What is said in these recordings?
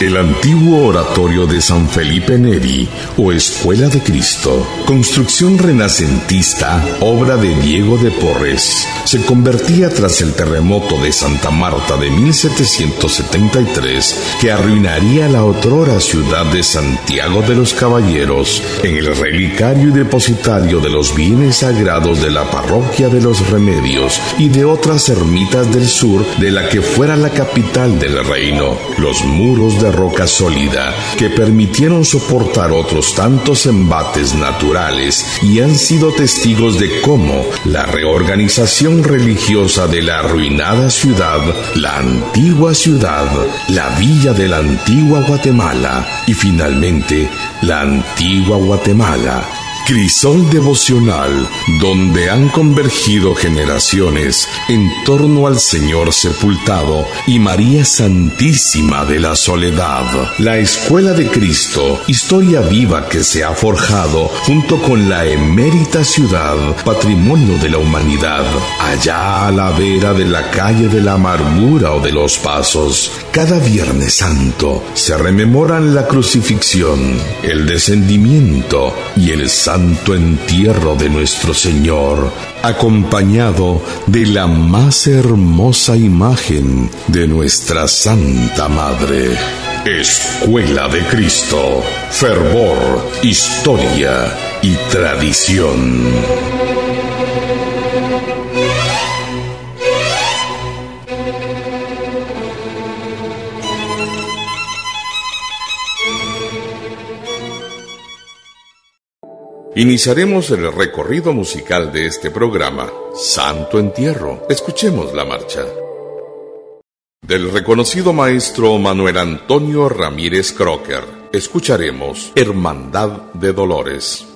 El antiguo oratorio de San Felipe Neri o Escuela de Cristo, construcción renacentista, obra de Diego de Porres, se convertía tras el terremoto de Santa Marta de 1773 que arruinaría la otrora ciudad de Santiago de los Caballeros en el relicario y depositario de los bienes sagrados de la parroquia de los Remedios y de otras ermitas del sur de la que fuera la capital del reino. Los muros de roca sólida que permitieron soportar otros tantos embates naturales y han sido testigos de cómo la reorganización religiosa de la arruinada ciudad, la antigua ciudad, la villa de la antigua Guatemala y finalmente la antigua Guatemala Crisol devocional donde han convergido generaciones en torno al Señor sepultado y María Santísima de la Soledad. La Escuela de Cristo, historia viva que se ha forjado junto con la emérita ciudad, patrimonio de la humanidad, allá a la vera de la calle de la amargura o de los pasos. Cada Viernes Santo se rememoran la crucifixión, el descendimiento y el santo entierro de nuestro Señor, acompañado de la más hermosa imagen de nuestra Santa Madre. Escuela de Cristo, fervor, historia y tradición. Iniciaremos el recorrido musical de este programa, Santo Entierro. Escuchemos la marcha. Del reconocido maestro Manuel Antonio Ramírez Crocker, escucharemos Hermandad de Dolores.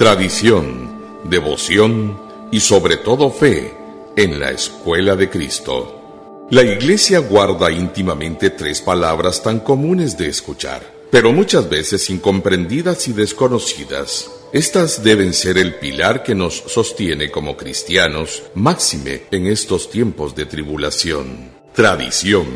Tradición, devoción y sobre todo fe en la escuela de Cristo. La Iglesia guarda íntimamente tres palabras tan comunes de escuchar, pero muchas veces incomprendidas y desconocidas. Estas deben ser el pilar que nos sostiene como cristianos, máxime en estos tiempos de tribulación. Tradición.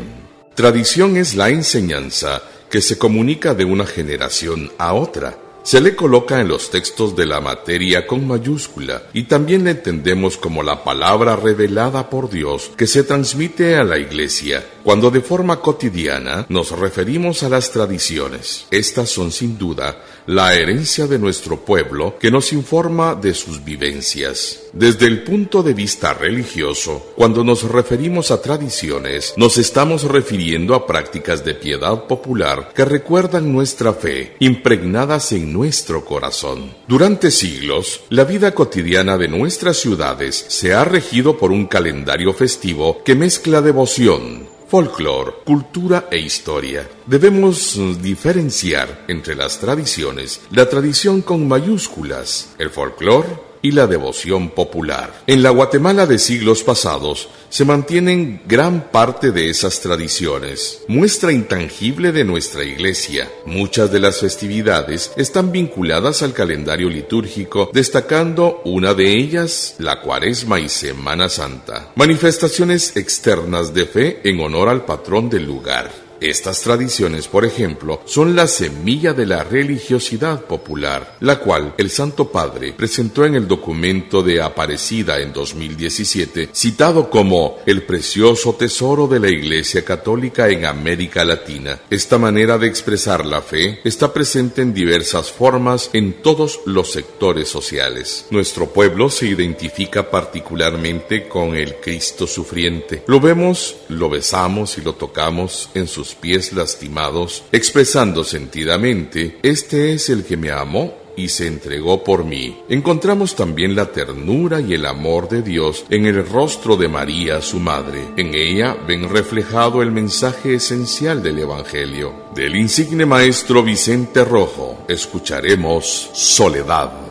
Tradición es la enseñanza que se comunica de una generación a otra se le coloca en los textos de la materia con mayúscula y también le entendemos como la palabra revelada por Dios que se transmite a la iglesia cuando de forma cotidiana nos referimos a las tradiciones. Estas son sin duda la herencia de nuestro pueblo que nos informa de sus vivencias. Desde el punto de vista religioso, cuando nos referimos a tradiciones, nos estamos refiriendo a prácticas de piedad popular que recuerdan nuestra fe, impregnadas en nuestro corazón. Durante siglos, la vida cotidiana de nuestras ciudades se ha regido por un calendario festivo que mezcla devoción, folclore, cultura e historia. Debemos diferenciar entre las tradiciones la tradición con mayúsculas, el folclore y la devoción popular. En la Guatemala de siglos pasados se mantienen gran parte de esas tradiciones, muestra intangible de nuestra iglesia. Muchas de las festividades están vinculadas al calendario litúrgico, destacando una de ellas, la Cuaresma y Semana Santa, manifestaciones externas de fe en honor al patrón del lugar. Estas tradiciones, por ejemplo, son la semilla de la religiosidad popular, la cual el Santo Padre presentó en el documento de Aparecida en 2017, citado como el precioso tesoro de la Iglesia Católica en América Latina. Esta manera de expresar la fe está presente en diversas formas en todos los sectores sociales. Nuestro pueblo se identifica particularmente con el Cristo sufriente. Lo vemos, lo besamos y lo tocamos en sus pies lastimados, expresando sentidamente, Este es el que me amó y se entregó por mí. Encontramos también la ternura y el amor de Dios en el rostro de María, su madre. En ella ven reflejado el mensaje esencial del Evangelio. Del insigne maestro Vicente Rojo escucharemos Soledad.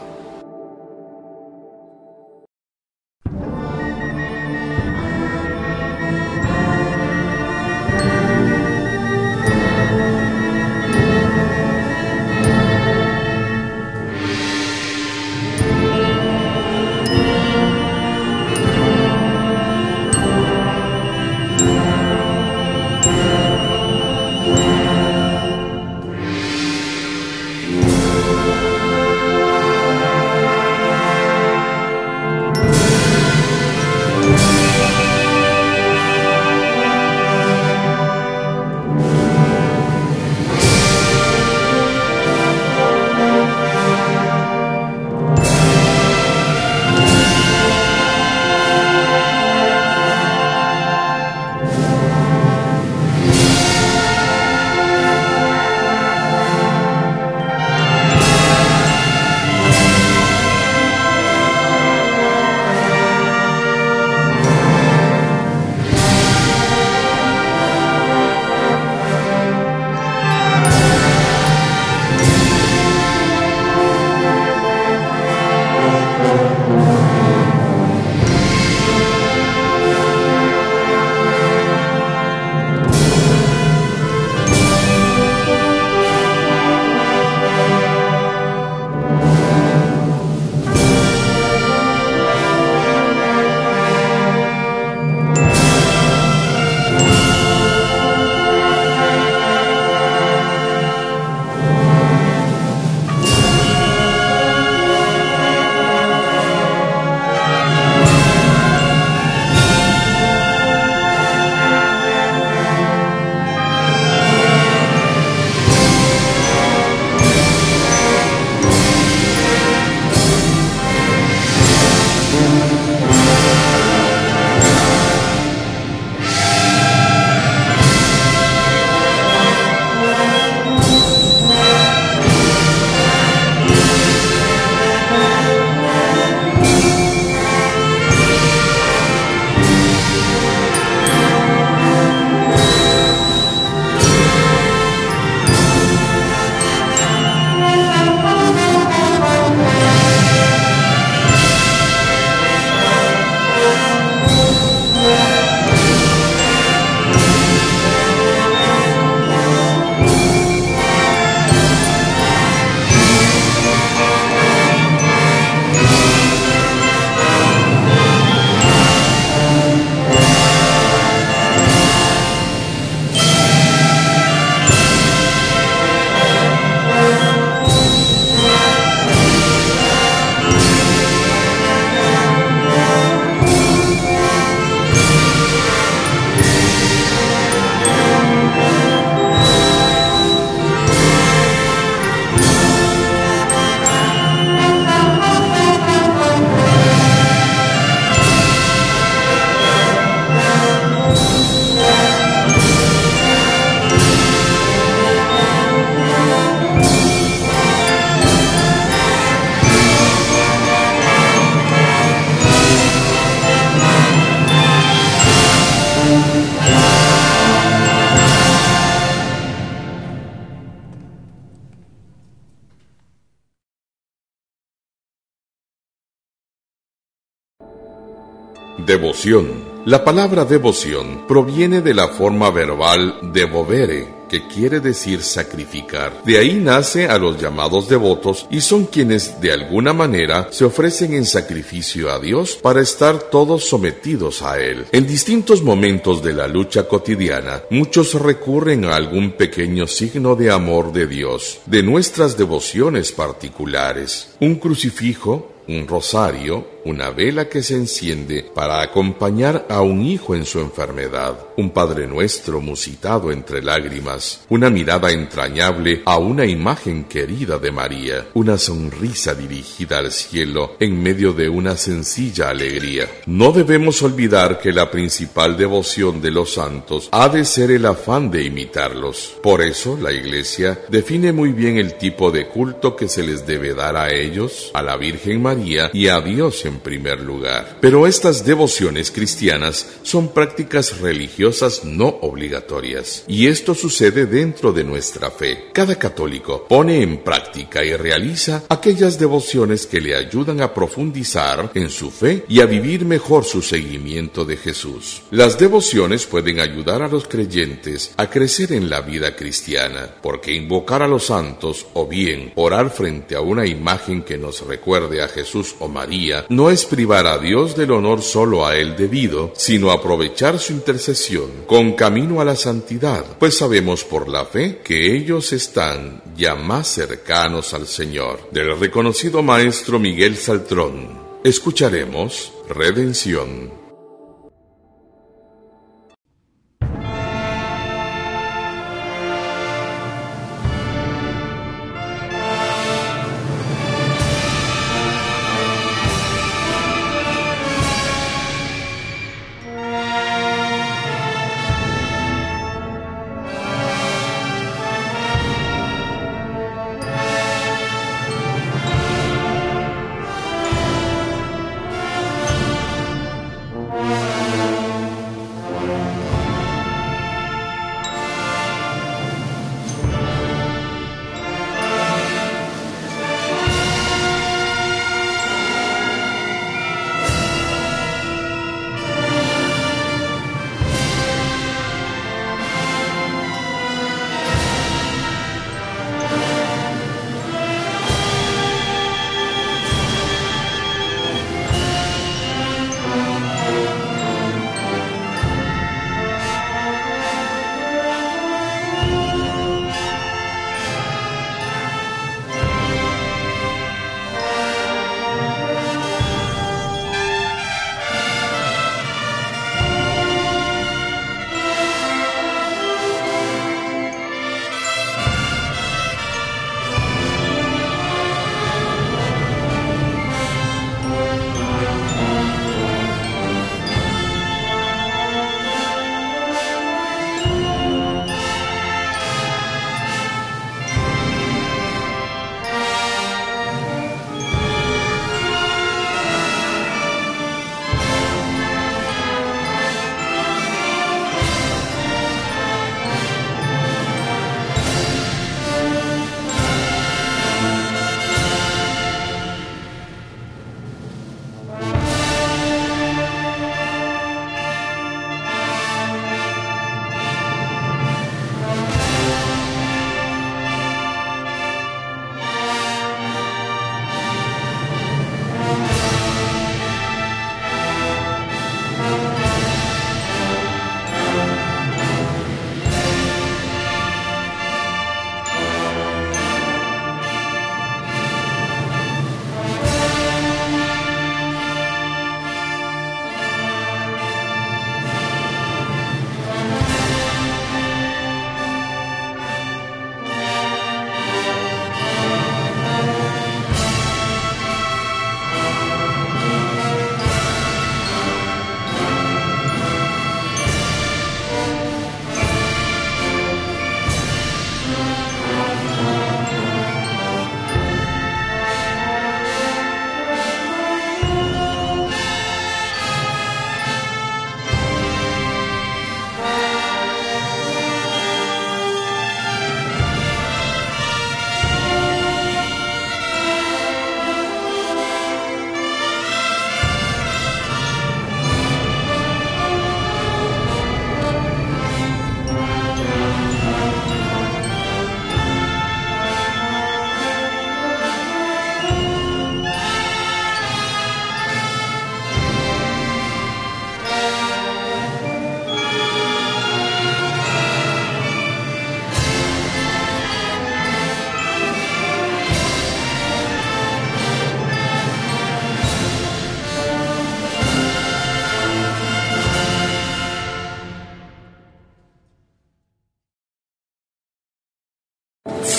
Devoción. La palabra devoción proviene de la forma verbal devovere, que quiere decir sacrificar. De ahí nace a los llamados devotos y son quienes de alguna manera se ofrecen en sacrificio a Dios para estar todos sometidos a Él. En distintos momentos de la lucha cotidiana, muchos recurren a algún pequeño signo de amor de Dios, de nuestras devociones particulares. Un crucifijo, un rosario, una vela que se enciende para acompañar a un hijo en su enfermedad, un Padre Nuestro musitado entre lágrimas, una mirada entrañable a una imagen querida de María, una sonrisa dirigida al cielo en medio de una sencilla alegría. No debemos olvidar que la principal devoción de los santos ha de ser el afán de imitarlos. Por eso la Iglesia define muy bien el tipo de culto que se les debe dar a ellos, a la Virgen María y a Dios en en primer lugar. Pero estas devociones cristianas son prácticas religiosas no obligatorias. Y esto sucede dentro de nuestra fe. Cada católico pone en práctica y realiza aquellas devociones que le ayudan a profundizar en su fe y a vivir mejor su seguimiento de Jesús. Las devociones pueden ayudar a los creyentes a crecer en la vida cristiana, porque invocar a los santos o bien orar frente a una imagen que nos recuerde a Jesús o María no es privar a Dios del honor solo a Él debido, sino aprovechar su intercesión con camino a la santidad, pues sabemos por la fe que ellos están ya más cercanos al Señor. Del reconocido maestro Miguel Saltrón, escucharemos Redención.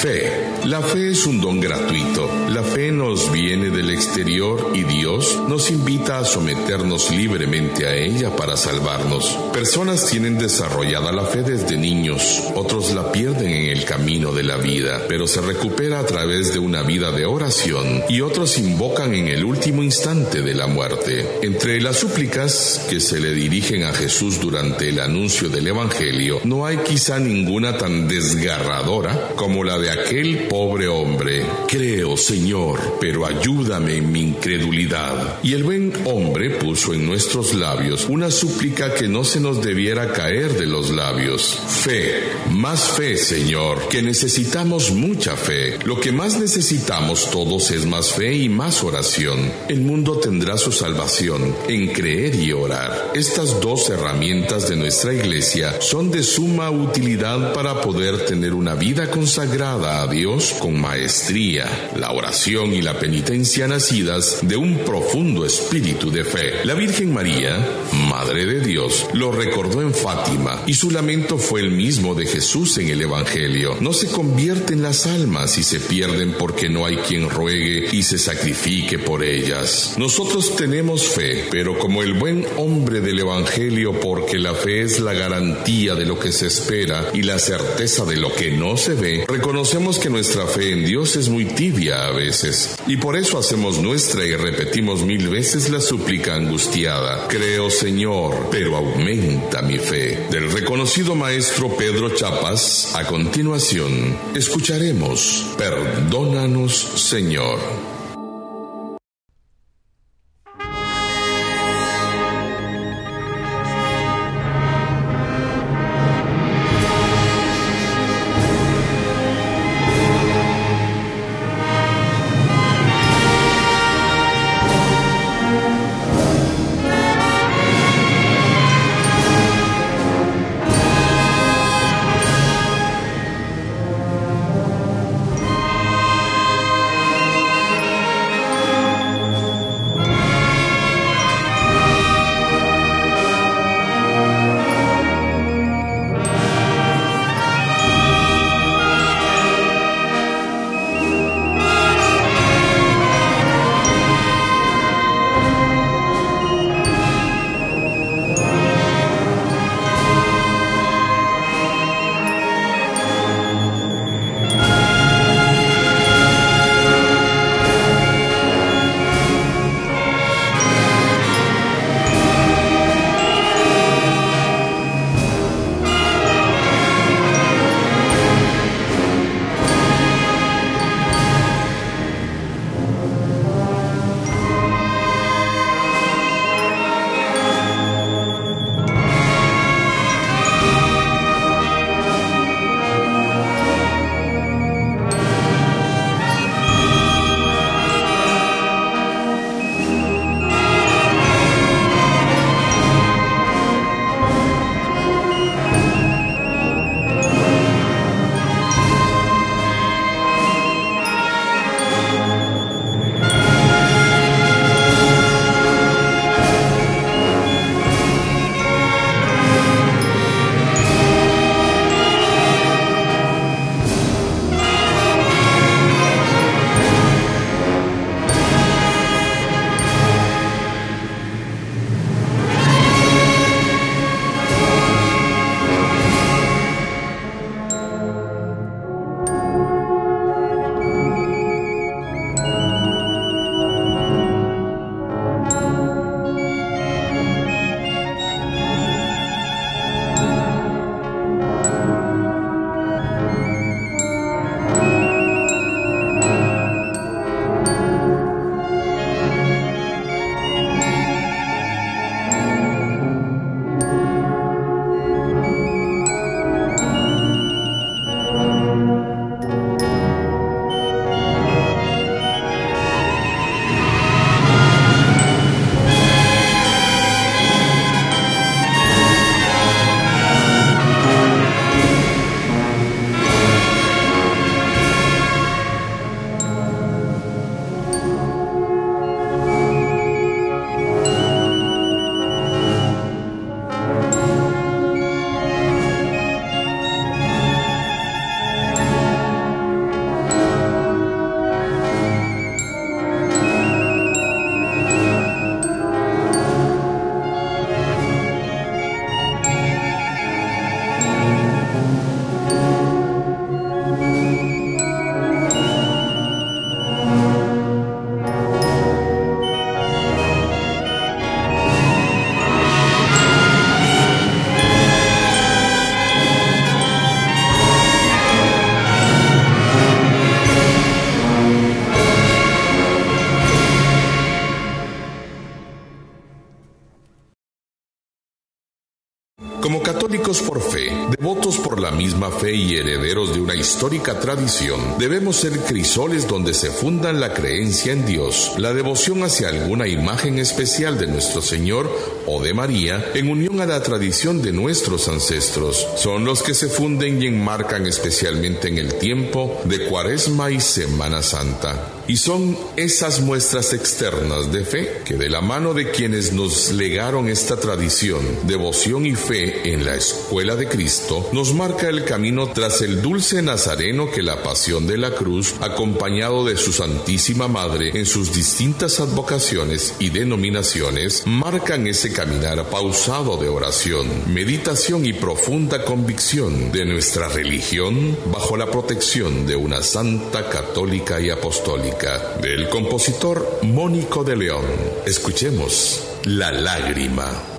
Fe. La fe es un don gratuito. La fe nos viene del exterior y Dios nos invita a someternos libremente a ella para salvarnos. Personas tienen desarrollada la fe desde niños, otros la pierden en el camino de la vida, pero se recupera a través de una vida de oración y otros invocan en el último instante de la muerte. Entre las súplicas que se le dirigen a Jesús durante el anuncio del Evangelio, no hay quizá ninguna tan desgarradora como la de aquel pobre hombre. Creo, Señor, pero ayúdame en mi incredulidad. Y el buen hombre puso en nuestros labios una súplica que no se nos debiera caer de los labios. Fe, más fe, Señor, que necesitamos mucha fe. Lo que más necesitamos todos es más fe y más oración. El mundo tendrá su salvación en creer y orar. Estas dos herramientas de nuestra iglesia son de suma utilidad para poder tener una vida consagrada a Dios con maestría, la oración y la penitencia nacidas de un profundo espíritu de fe. La Virgen María, Madre de Dios, lo recordó en Fátima y su lamento fue el mismo de Jesús en el Evangelio. No se convierten las almas y se pierden porque no hay quien ruegue y se sacrifique por ellas. Nosotros tenemos fe, pero como el buen hombre del Evangelio, porque la fe es la garantía de lo que se espera y la certeza de lo que no se ve, reconocemos que nuestra fe en Dios es muy tibia a veces. Y por eso hacemos nuestra y repetimos mil veces la súplica angustiada. Creo, Señor, pero aumenta mi fe. Del reconocido maestro Pedro Chapas, a continuación, escucharemos, Perdónanos, Señor. Histórica tradición, debemos ser crisoles donde se fundan la creencia en Dios, la devoción hacia alguna imagen especial de nuestro Señor o de María, en unión a la tradición de nuestros ancestros. Son los que se funden y enmarcan especialmente en el tiempo de Cuaresma y Semana Santa. Y son esas muestras externas de fe que de la mano de quienes nos legaron esta tradición, devoción y fe en la escuela de Cristo, nos marca el camino tras el dulce nazareno que la pasión de la cruz, acompañado de su Santísima Madre en sus distintas advocaciones y denominaciones, marcan ese caminar pausado de oración, meditación y profunda convicción de nuestra religión bajo la protección de una santa católica y apostólica del compositor Mónico de León. Escuchemos La lágrima.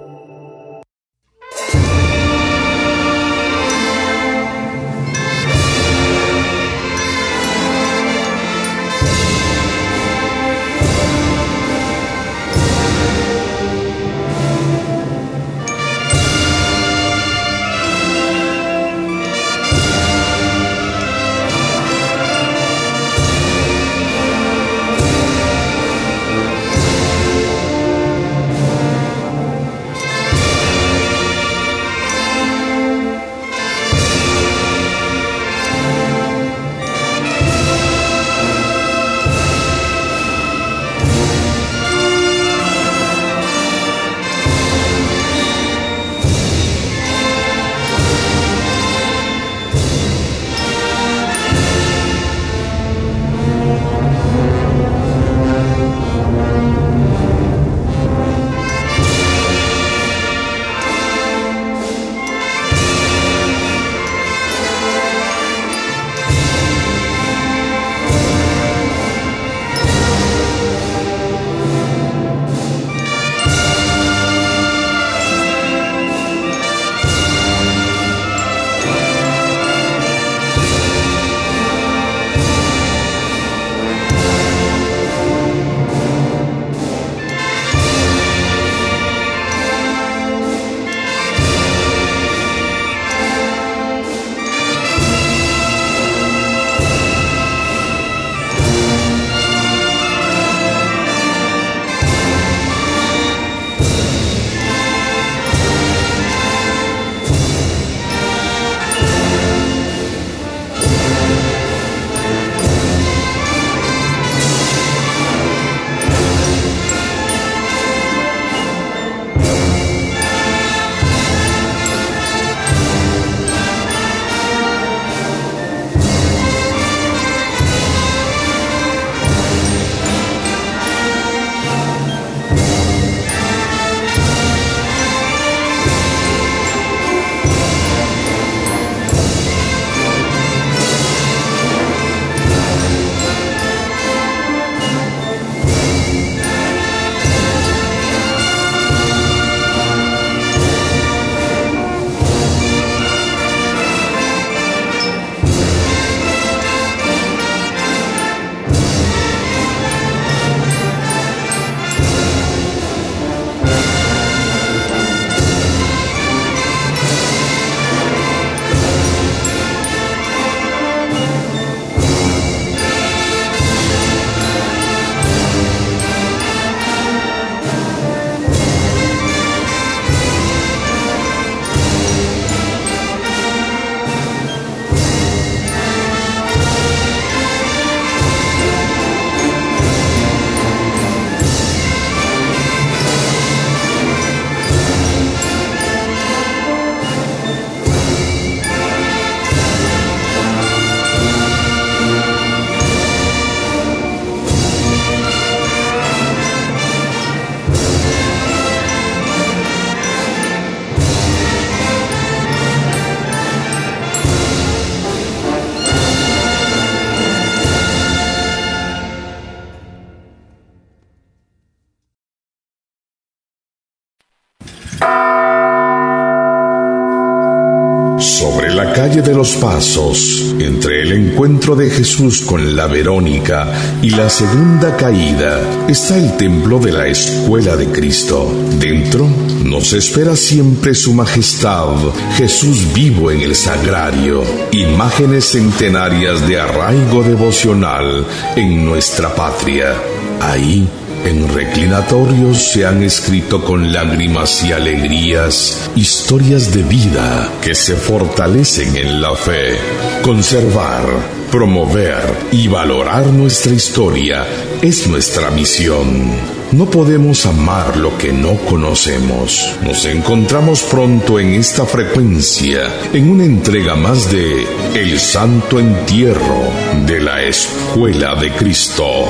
Entre el encuentro de Jesús con la Verónica y la segunda caída está el templo de la escuela de Cristo. Dentro nos espera siempre su majestad, Jesús vivo en el sagrario, imágenes centenarias de arraigo devocional en nuestra patria. Ahí en reclinatorios se han escrito con lágrimas y alegrías historias de vida que se fortalecen en la fe. Conservar, promover y valorar nuestra historia es nuestra misión. No podemos amar lo que no conocemos. Nos encontramos pronto en esta frecuencia, en una entrega más de El Santo Entierro de la Escuela de Cristo.